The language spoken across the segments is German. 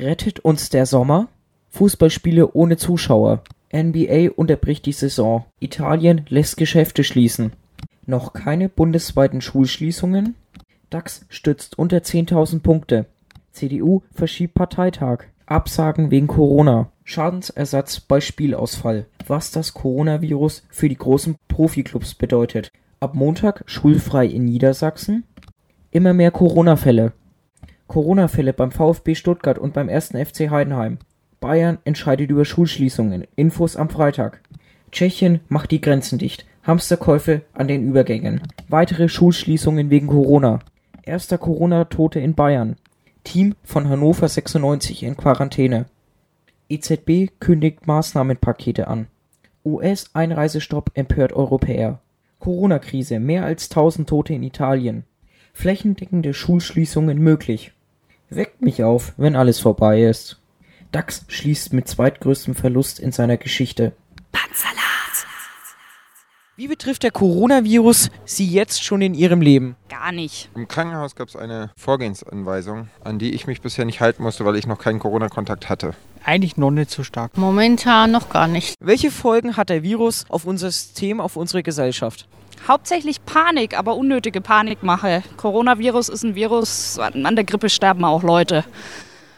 Rettet uns der Sommer? Fußballspiele ohne Zuschauer. NBA unterbricht die Saison. Italien lässt Geschäfte schließen. Noch keine bundesweiten Schulschließungen? DAX stützt unter 10.000 Punkte. CDU verschiebt Parteitag. Absagen wegen Corona. Schadensersatz bei Spielausfall. Was das Coronavirus für die großen Profiklubs bedeutet. Ab Montag schulfrei in Niedersachsen. Immer mehr Corona-Fälle. Corona-Fälle beim VfB Stuttgart und beim 1. FC Heidenheim. Bayern entscheidet über Schulschließungen. Infos am Freitag. Tschechien macht die Grenzen dicht. Hamsterkäufe an den Übergängen. Weitere Schulschließungen wegen Corona. Erster Corona-Tote in Bayern. Team von Hannover 96 in Quarantäne. EZB kündigt Maßnahmenpakete an. US-Einreisestopp empört Europäer. Corona-Krise, mehr als 1000 Tote in Italien. Flächendeckende Schulschließungen möglich. Weckt mich auf, wenn alles vorbei ist. DAX schließt mit zweitgrößtem Verlust in seiner Geschichte. Panzersalat. Wie betrifft der Coronavirus Sie jetzt schon in Ihrem Leben? Gar nicht. Im Krankenhaus gab es eine Vorgehensanweisung, an die ich mich bisher nicht halten musste, weil ich noch keinen Corona-Kontakt hatte. Eigentlich noch nicht so stark. Momentan noch gar nicht. Welche Folgen hat der Virus auf unser System, auf unsere Gesellschaft? Hauptsächlich Panik, aber unnötige Panikmache. Coronavirus ist ein Virus, an der Grippe sterben auch Leute.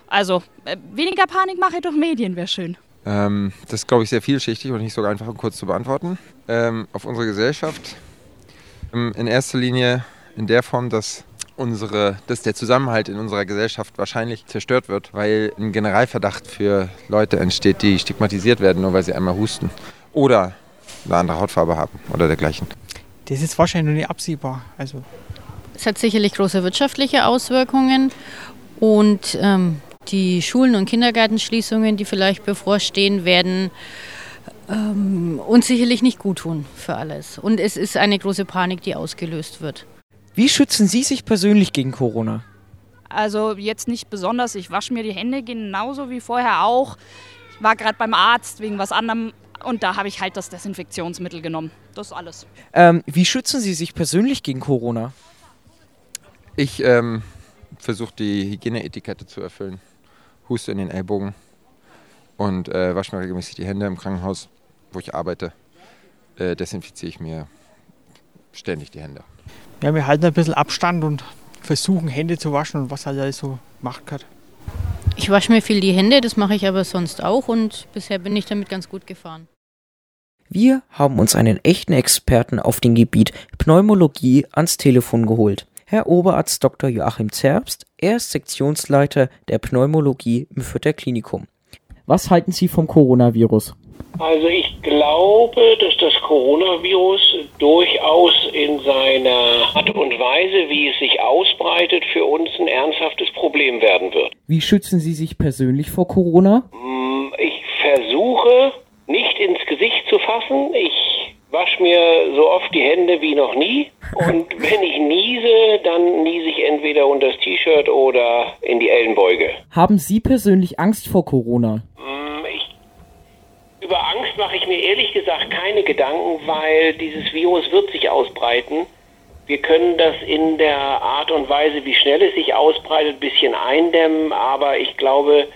Also äh, weniger Panikmache durch Medien wäre schön. Ähm, das ist, glaube ich, sehr vielschichtig und nicht so einfach und kurz zu beantworten. Ähm, auf unsere Gesellschaft ähm, in erster Linie in der Form, dass unsere, dass der Zusammenhalt in unserer Gesellschaft wahrscheinlich zerstört wird, weil ein Generalverdacht für Leute entsteht, die stigmatisiert werden, nur weil sie einmal husten oder eine andere Hautfarbe haben oder dergleichen. Das ist wahrscheinlich noch nicht absehbar. Also es hat sicherlich große wirtschaftliche Auswirkungen und ähm, die Schulen- und Kindergartenschließungen, die vielleicht bevorstehen, werden ähm, uns sicherlich nicht gut tun für alles. Und es ist eine große Panik, die ausgelöst wird. Wie schützen Sie sich persönlich gegen Corona? Also jetzt nicht besonders. Ich wasche mir die Hände genauso wie vorher auch. Ich war gerade beim Arzt wegen was anderem und da habe ich halt das Desinfektionsmittel genommen. Das ist alles. Ähm, wie schützen Sie sich persönlich gegen Corona? Ich ähm, versuche die Hygieneetikette zu erfüllen. Huste in den Ellbogen und äh, wasche mir regelmäßig die Hände im Krankenhaus, wo ich arbeite. Äh, desinfiziere ich mir ständig die Hände. Ja, wir halten ein bisschen Abstand und versuchen Hände zu waschen und was halt alles so macht hat. Ich wasche mir viel die Hände, das mache ich aber sonst auch und bisher bin ich damit ganz gut gefahren. Wir haben uns einen echten Experten auf dem Gebiet Pneumologie ans Telefon geholt. Herr Oberarzt Dr. Joachim Zerbst, er ist Sektionsleiter der Pneumologie im Fürther Klinikum. Was halten Sie vom Coronavirus? Also ich glaube, dass das Coronavirus durchaus in seiner Art und Weise, wie es sich ausbreitet, für uns ein ernsthaftes Problem werden wird. Wie schützen Sie sich persönlich vor Corona? Mm, ich versuche nicht ins Gesicht zu fassen. Ich wasche mir so oft die Hände wie noch nie. Und wenn ich niese, dann niese ich entweder unter das T-Shirt oder in die Ellenbeuge. Haben Sie persönlich Angst vor Corona? Über Angst mache ich mir ehrlich gesagt keine Gedanken, weil dieses Virus wird sich ausbreiten. Wir können das in der Art und Weise, wie schnell es sich ausbreitet, ein bisschen eindämmen, aber ich glaube,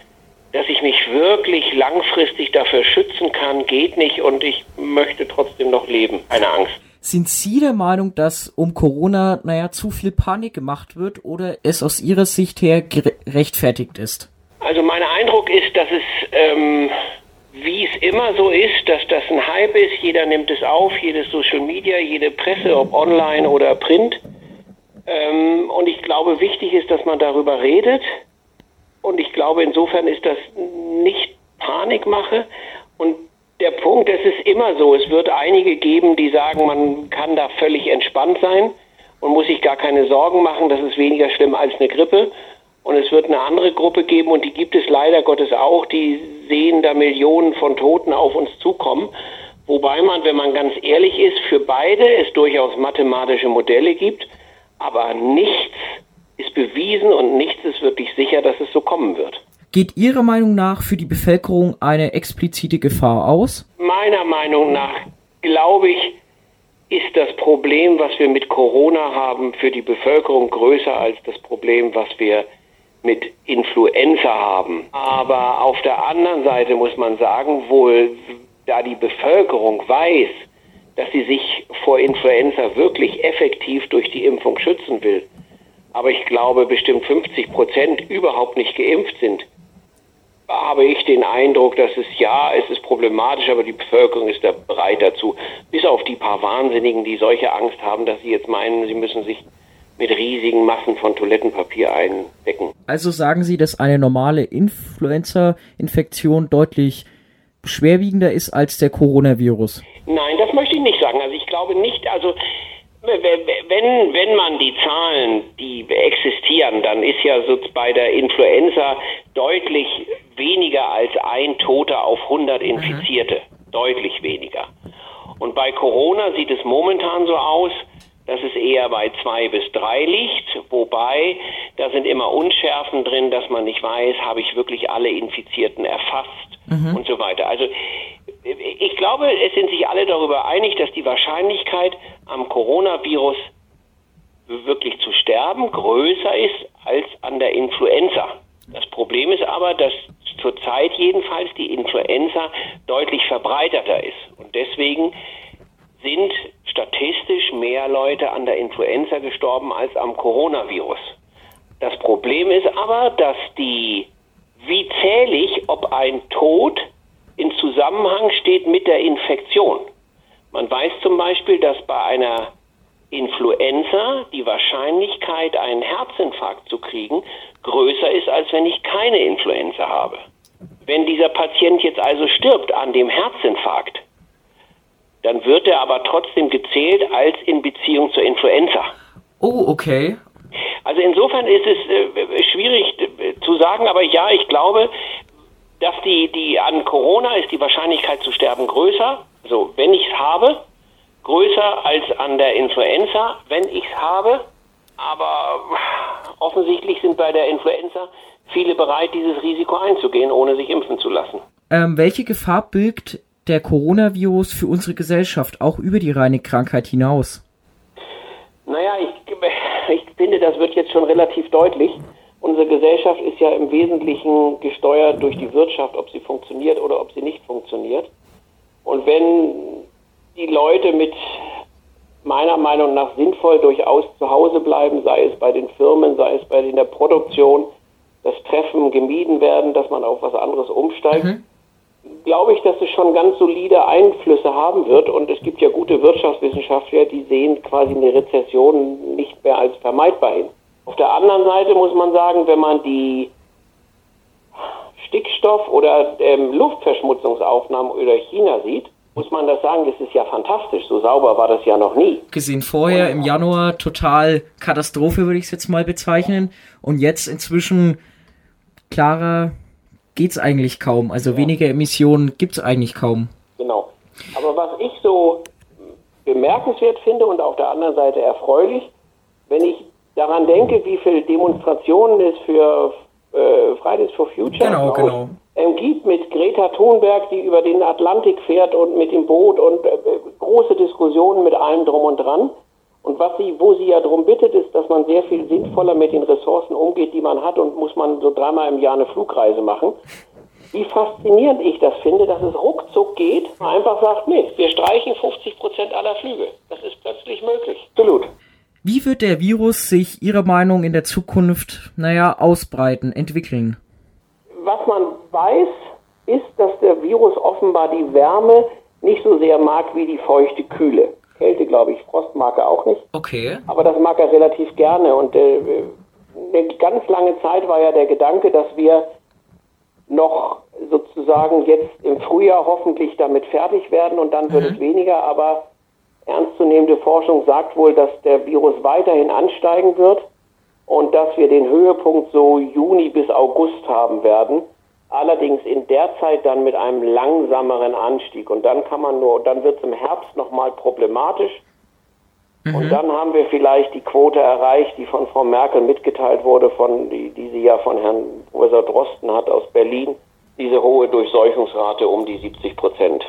dass ich mich wirklich langfristig dafür schützen kann, geht nicht und ich möchte trotzdem noch leben. Keine Angst. Sind Sie der Meinung, dass um Corona, naja, zu viel Panik gemacht wird oder es aus Ihrer Sicht her gerechtfertigt ist? Also mein Eindruck ist, dass es, ähm, wie es immer so ist, dass das ein Hype ist. Jeder nimmt es auf, jedes Social Media, jede Presse, ob online oder print. Ähm, und ich glaube, wichtig ist, dass man darüber redet und ich glaube, insofern ist das nicht Panikmache. Und der Punkt, es ist immer so, es wird einige geben, die sagen, man kann da völlig entspannt sein und muss sich gar keine Sorgen machen, das ist weniger schlimm als eine Grippe. Und es wird eine andere Gruppe geben, und die gibt es leider Gottes auch, die sehen da Millionen von Toten auf uns zukommen. Wobei man, wenn man ganz ehrlich ist, für beide es durchaus mathematische Modelle gibt, aber nichts ist bewiesen und nichts ist wirklich sicher, dass es so kommen wird. Geht Ihrer Meinung nach für die Bevölkerung eine explizite Gefahr aus? Meiner Meinung nach, glaube ich, ist das Problem, was wir mit Corona haben, für die Bevölkerung größer als das Problem, was wir mit Influenza haben. Aber auf der anderen Seite muss man sagen, wohl da die Bevölkerung weiß, dass sie sich vor Influenza wirklich effektiv durch die Impfung schützen will, aber ich glaube bestimmt 50 Prozent überhaupt nicht geimpft sind, habe ich den Eindruck, dass es ja, es ist problematisch, aber die Bevölkerung ist da bereit dazu. Bis auf die paar Wahnsinnigen, die solche Angst haben, dass sie jetzt meinen, sie müssen sich mit riesigen Massen von Toilettenpapier eindecken. Also sagen Sie, dass eine normale Influenza-Infektion deutlich schwerwiegender ist als der Coronavirus? Nein, das möchte ich nicht sagen. Also ich glaube nicht, also wenn, wenn man die Zahlen, die existieren, dann ist ja so bei der Influenza deutlich weniger als ein Toter auf 100 mhm. Infizierte. Mhm. Deutlich weniger. Und bei Corona sieht es momentan so aus, dass es eher bei zwei bis drei liegt, wobei da sind immer Unschärfen drin, dass man nicht weiß, habe ich wirklich alle Infizierten erfasst mhm. und so weiter. Also ich glaube, es sind sich alle darüber einig, dass die Wahrscheinlichkeit am Coronavirus wirklich zu sterben größer ist als an der Influenza. Das Problem ist aber, dass zurzeit jedenfalls die Influenza deutlich verbreiterter ist. Und deswegen sind statistisch mehr Leute an der Influenza gestorben als am Coronavirus. Das Problem ist aber, dass die, wie zählig, ob ein Tod in Zusammenhang steht mit der Infektion. Man weiß zum Beispiel, dass bei einer Influenza die Wahrscheinlichkeit, einen Herzinfarkt zu kriegen, größer ist, als wenn ich keine Influenza habe. Wenn dieser Patient jetzt also stirbt an dem Herzinfarkt, dann wird er aber trotzdem gezählt als in Beziehung zur Influenza. Oh, okay. Also insofern ist es äh, schwierig äh, zu sagen, aber ja, ich glaube, dass die, die an Corona ist die Wahrscheinlichkeit zu sterben größer. Also wenn ich es habe, größer als an der Influenza, wenn ich es habe. Aber offensichtlich sind bei der Influenza viele bereit, dieses Risiko einzugehen, ohne sich impfen zu lassen. Ähm, welche Gefahr birgt der Coronavirus für unsere Gesellschaft, auch über die reine Krankheit hinaus? Naja, ich, ich finde, das wird jetzt schon relativ deutlich. Unsere Gesellschaft ist ja im Wesentlichen gesteuert durch die Wirtschaft, ob sie funktioniert oder ob sie nicht funktioniert. Und wenn die Leute mit meiner Meinung nach sinnvoll durchaus zu Hause bleiben, sei es bei den Firmen, sei es bei der Produktion, dass Treffen gemieden werden, dass man auf was anderes umsteigt, mhm. Glaube ich, dass es schon ganz solide Einflüsse haben wird. Und es gibt ja gute Wirtschaftswissenschaftler, die sehen quasi eine Rezession nicht mehr als vermeidbar hin. Auf der anderen Seite muss man sagen, wenn man die Stickstoff- oder ähm, Luftverschmutzungsaufnahmen über China sieht, muss man das sagen, das ist ja fantastisch. So sauber war das ja noch nie. Gesehen vorher im Januar total Katastrophe, würde ich es jetzt mal bezeichnen. Und jetzt inzwischen klarer geht's eigentlich kaum. Also ja. weniger Emissionen gibt's eigentlich kaum. Genau. Aber was ich so bemerkenswert finde und auf der anderen Seite erfreulich, wenn ich daran denke, wie viele Demonstrationen es für äh, Fridays for Future genau, genau. Ähm, gibt mit Greta Thunberg, die über den Atlantik fährt und mit dem Boot und äh, große Diskussionen mit allem drum und dran. Und was sie, wo sie ja darum bittet, ist, dass man sehr viel sinnvoller mit den Ressourcen umgeht, die man hat und muss man so dreimal im Jahr eine Flugreise machen. Wie faszinierend ich das finde, dass es ruckzuck geht, man einfach sagt, nee, wir streichen 50 Prozent aller Flüge. Das ist plötzlich möglich. Absolut. Wie wird der Virus sich Ihrer Meinung in der Zukunft, naja, ausbreiten, entwickeln? Was man weiß, ist, dass der Virus offenbar die Wärme nicht so sehr mag wie die feuchte Kühle. Kälte, glaube ich, Frost mag er auch nicht. Okay. Aber das mag er relativ gerne. Und äh, eine ganz lange Zeit war ja der Gedanke, dass wir noch sozusagen jetzt im Frühjahr hoffentlich damit fertig werden und dann wird mhm. es weniger. Aber ernstzunehmende Forschung sagt wohl, dass der Virus weiterhin ansteigen wird und dass wir den Höhepunkt so Juni bis August haben werden. Allerdings in der Zeit dann mit einem langsameren Anstieg. Und dann kann man nur, dann wird es im Herbst nochmal problematisch. Mhm. Und dann haben wir vielleicht die Quote erreicht, die von Frau Merkel mitgeteilt wurde, von, die, die sie ja von Herrn Professor Drosten hat aus Berlin. Diese hohe Durchseuchungsrate um die 70 Prozent.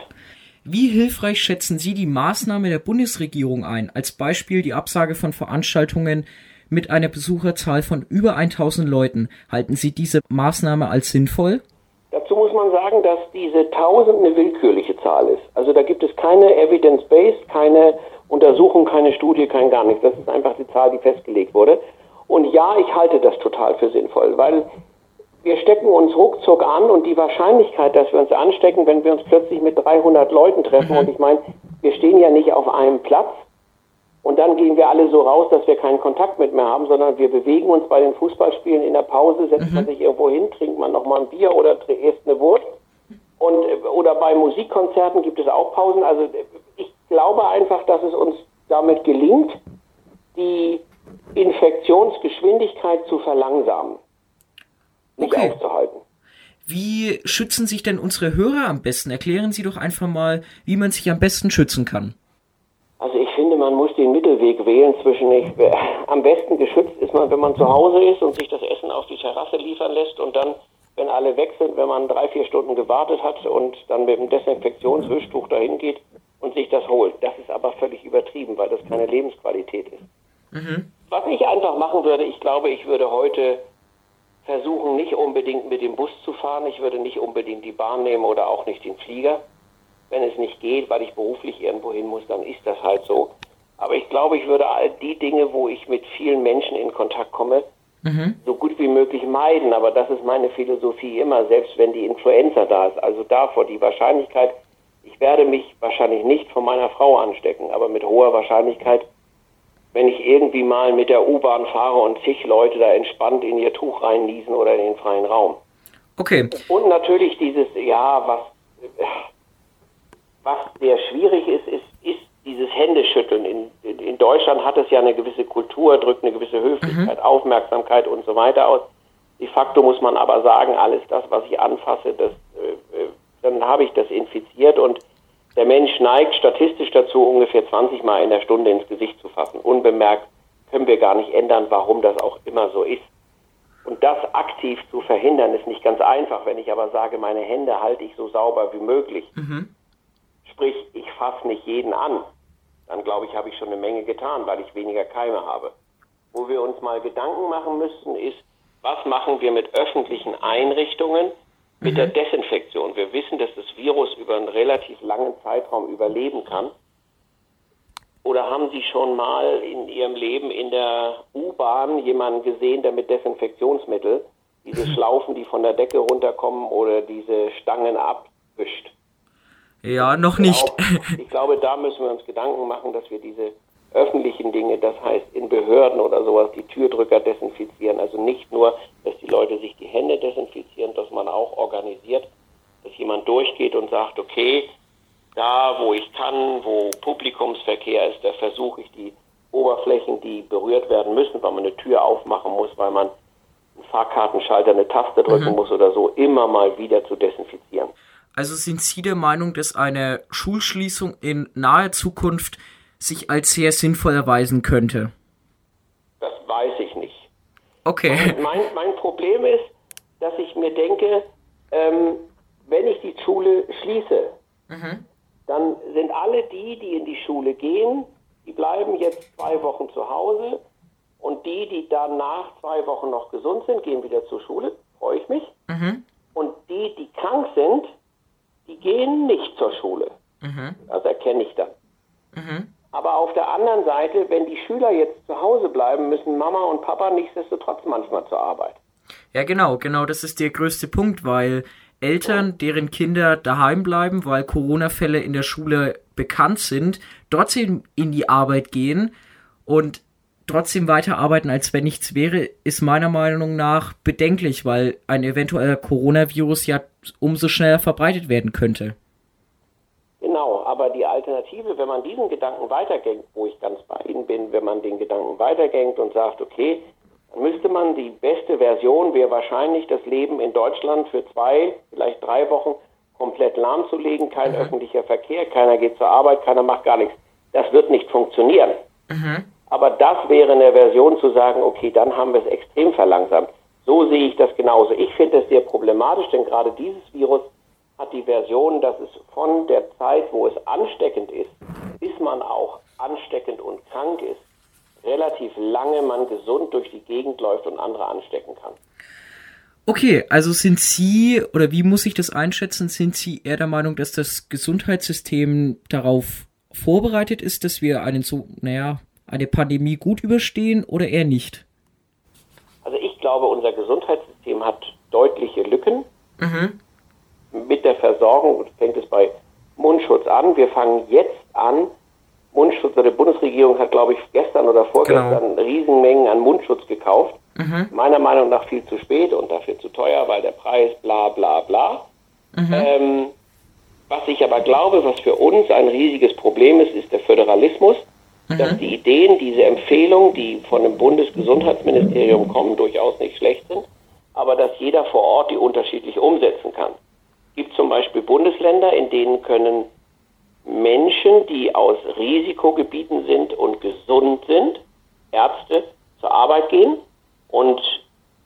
Wie hilfreich schätzen Sie die Maßnahme der Bundesregierung ein, als Beispiel die Absage von Veranstaltungen mit einer Besucherzahl von über 1000 Leuten. Halten Sie diese Maßnahme als sinnvoll? Dazu muss man sagen, dass diese 1000 eine willkürliche Zahl ist. Also da gibt es keine Evidence-Based, keine Untersuchung, keine Studie, kein gar nichts. Das ist einfach die Zahl, die festgelegt wurde. Und ja, ich halte das total für sinnvoll, weil wir stecken uns ruckzuck an und die Wahrscheinlichkeit, dass wir uns anstecken, wenn wir uns plötzlich mit 300 Leuten treffen, mhm. und ich meine, wir stehen ja nicht auf einem Platz und dann gehen wir alle so raus, dass wir keinen Kontakt mit mehr haben, sondern wir bewegen uns bei den Fußballspielen in der Pause, setzt mhm. man sich irgendwo hin, trinkt man nochmal ein Bier oder isst eine Wurst. Und, oder bei Musikkonzerten gibt es auch Pausen. Also ich glaube einfach, dass es uns damit gelingt, die Infektionsgeschwindigkeit zu verlangsamen, nicht okay. aufzuhalten. Wie schützen sich denn unsere Hörer am besten? Erklären Sie doch einfach mal, wie man sich am besten schützen kann. Man muss den Mittelweg wählen zwischen ich, äh, am besten geschützt ist man, wenn man zu Hause ist und sich das Essen auf die Terrasse liefern lässt und dann, wenn alle weg sind, wenn man drei, vier Stunden gewartet hat und dann mit dem Desinfektionswischtuch dahin geht und sich das holt. Das ist aber völlig übertrieben, weil das keine Lebensqualität ist. Mhm. Was ich einfach machen würde, ich glaube, ich würde heute versuchen, nicht unbedingt mit dem Bus zu fahren. Ich würde nicht unbedingt die Bahn nehmen oder auch nicht den Flieger. Wenn es nicht geht, weil ich beruflich irgendwo hin muss, dann ist das halt so. Aber ich glaube, ich würde all die Dinge, wo ich mit vielen Menschen in Kontakt komme, mhm. so gut wie möglich meiden. Aber das ist meine Philosophie immer, selbst wenn die Influenza da ist. Also davor die Wahrscheinlichkeit, ich werde mich wahrscheinlich nicht von meiner Frau anstecken, aber mit hoher Wahrscheinlichkeit wenn ich irgendwie mal mit der U-Bahn fahre und zig Leute da entspannt in ihr Tuch reinniesen oder in den freien Raum. Okay. Und natürlich dieses, ja, was, was sehr schwierig ist, ist, ist dieses Händeschütteln. In, in, Deutschland hat es ja eine gewisse Kultur, drückt eine gewisse Höflichkeit, mhm. Aufmerksamkeit und so weiter aus. De facto muss man aber sagen, alles das, was ich anfasse, das, äh, äh dann habe ich das infiziert und der Mensch neigt statistisch dazu, ungefähr 20 Mal in der Stunde ins Gesicht zu fassen. Unbemerkt können wir gar nicht ändern, warum das auch immer so ist. Und das aktiv zu verhindern, ist nicht ganz einfach. Wenn ich aber sage, meine Hände halte ich so sauber wie möglich, mhm. sprich, ich fasse nicht jeden an, dann glaube ich, habe ich schon eine Menge getan, weil ich weniger Keime habe. Wo wir uns mal Gedanken machen müssen, ist, was machen wir mit öffentlichen Einrichtungen, mit mhm. der Desinfektion. Wir wissen, dass das Virus über einen relativ langen Zeitraum überleben kann. Oder haben Sie schon mal in Ihrem Leben in der U-Bahn jemanden gesehen, der mit Desinfektionsmittel diese Schlaufen, die von der Decke runterkommen oder diese Stangen abwischt? Ja, noch nicht. Ich glaube, ich glaube, da müssen wir uns Gedanken machen, dass wir diese öffentlichen Dinge, das heißt in Behörden oder sowas, die Türdrücker desinfizieren. Also nicht nur, dass die Leute sich die Hände desinfizieren, dass man auch organisiert, dass jemand durchgeht und sagt, okay, da wo ich kann, wo Publikumsverkehr ist, da versuche ich die Oberflächen, die berührt werden müssen, weil man eine Tür aufmachen muss, weil man einen Fahrkartenschalter eine Taste drücken mhm. muss oder so, immer mal wieder zu desinfizieren. Also sind Sie der Meinung, dass eine Schulschließung in naher Zukunft sich als sehr sinnvoll erweisen könnte? Das weiß ich nicht. Okay. Mein, mein Problem ist, dass ich mir denke, ähm, wenn ich die Schule schließe, mhm. dann sind alle die, die in die Schule gehen, die bleiben jetzt zwei Wochen zu Hause und die, die dann nach zwei Wochen noch gesund sind, gehen wieder zur Schule, freue ich mich. Mhm. Und die, die krank sind, die gehen nicht zur Schule. Mhm. Das erkenne ich dann. Mhm. Aber auf der anderen Seite, wenn die Schüler jetzt zu Hause bleiben, müssen Mama und Papa nichtsdestotrotz manchmal zur Arbeit. Ja, genau, genau, das ist der größte Punkt, weil Eltern, deren Kinder daheim bleiben, weil Corona-Fälle in der Schule bekannt sind, trotzdem in die Arbeit gehen und trotzdem weiterarbeiten, als wenn nichts wäre, ist meiner Meinung nach bedenklich, weil ein eventueller Coronavirus ja umso schneller verbreitet werden könnte. Genau, aber die Alternative, wenn man diesen Gedanken weitergängt, wo ich ganz bei Ihnen bin, wenn man den Gedanken weitergängt und sagt, okay, dann müsste man die beste Version wäre wahrscheinlich das Leben in Deutschland für zwei, vielleicht drei Wochen komplett lahmzulegen, kein mhm. öffentlicher Verkehr, keiner geht zur Arbeit, keiner macht gar nichts. Das wird nicht funktionieren. Mhm. Aber das wäre eine Version zu sagen, okay, dann haben wir es extrem verlangsamt. So sehe ich das genauso. Ich finde es sehr problematisch, denn gerade dieses Virus hat die Version, dass es von der Zeit, wo es ansteckend ist, bis man auch ansteckend und krank ist, relativ lange man gesund durch die Gegend läuft und andere anstecken kann. Okay, also sind Sie, oder wie muss ich das einschätzen, sind Sie eher der Meinung, dass das Gesundheitssystem darauf vorbereitet ist, dass wir einen so, naja, eine Pandemie gut überstehen oder eher nicht? Also ich glaube, unser Gesundheitssystem hat deutliche Lücken. Mit der Versorgung fängt es bei Mundschutz an. Wir fangen jetzt an. Mundschutz, oder die Bundesregierung hat, glaube ich, gestern oder vorgestern Riesenmengen an Mundschutz gekauft. Meiner Meinung nach viel zu spät und dafür zu teuer, weil der Preis bla bla bla. Ähm, was ich aber glaube, was für uns ein riesiges Problem ist, ist der Föderalismus. Dass die Ideen, diese Empfehlungen, die von dem Bundesgesundheitsministerium kommen, durchaus nicht schlecht sind, aber dass jeder vor Ort die unterschiedlich umsetzen kann. Es gibt zum Beispiel Bundesländer, in denen können Menschen, die aus Risikogebieten sind und gesund sind, Ärzte zur Arbeit gehen und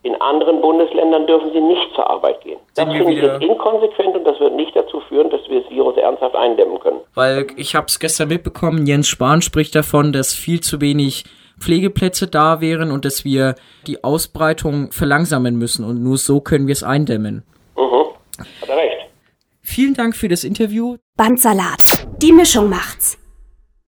in anderen Bundesländern dürfen sie nicht zur Arbeit gehen. Das Sind wir finde ich jetzt inkonsequent und das wird nicht dazu führen, dass wir das Virus ernsthaft eindämmen können. Weil ich habe es gestern mitbekommen, Jens Spahn spricht davon, dass viel zu wenig Pflegeplätze da wären und dass wir die Ausbreitung verlangsamen müssen und nur so können wir es eindämmen. Mhm. Hat er recht. Vielen Dank für das Interview. Bandsalat. Die Mischung macht's.